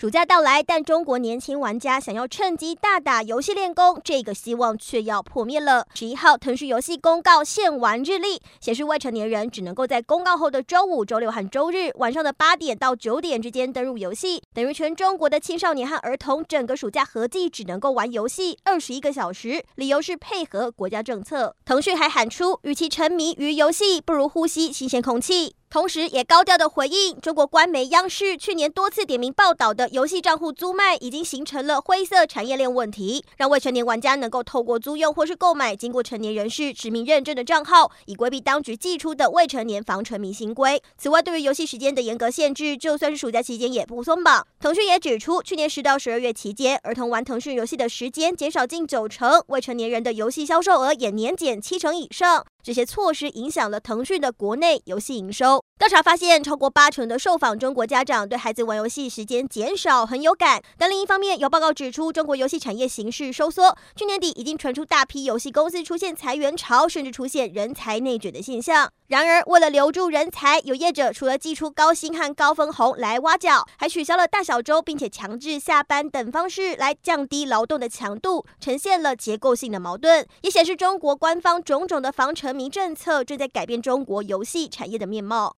暑假到来，但中国年轻玩家想要趁机大打游戏练功，这个希望却要破灭了。十一号，腾讯游戏公告限玩日历，显示未成年人只能够在公告后的周五、周六和周日晚上的八点到九点之间登入游戏，等于全中国的青少年和儿童整个暑假合计只能够玩游戏二十一个小时。理由是配合国家政策。腾讯还喊出，与其沉迷于游戏，不如呼吸新鲜空气。同时，也高调的回应中国官媒央视去年多次点名报道的游戏账户租卖已经形成了灰色产业链问题，让未成年玩家能够透过租用或是购买经过成年人士实名认证的账号，以规避当局祭出的未成年防沉迷新规。此外，对于游戏时间的严格限制，就算是暑假期间也不松绑。腾讯也指出，去年十到十二月期间，儿童玩腾讯游戏的时间减少近九成，未成年人的游戏销售额也年减七成以上。这些措施影响了腾讯的国内游戏营收。调查发现，超过八成的受访中国家长对孩子玩游戏时间减少很有感。但另一方面，有报告指出，中国游戏产业形势收缩，去年底已经传出大批游戏公司出现裁员潮，甚至出现人才内卷的现象。然而，为了留住人才，有业者除了寄出高薪和高分红来挖角，还取消了大小周，并且强制下班等方式来降低劳动的强度，呈现了结构性的矛盾，也显示中国官方种种的防沉民政策正在改变中国游戏产业的面貌。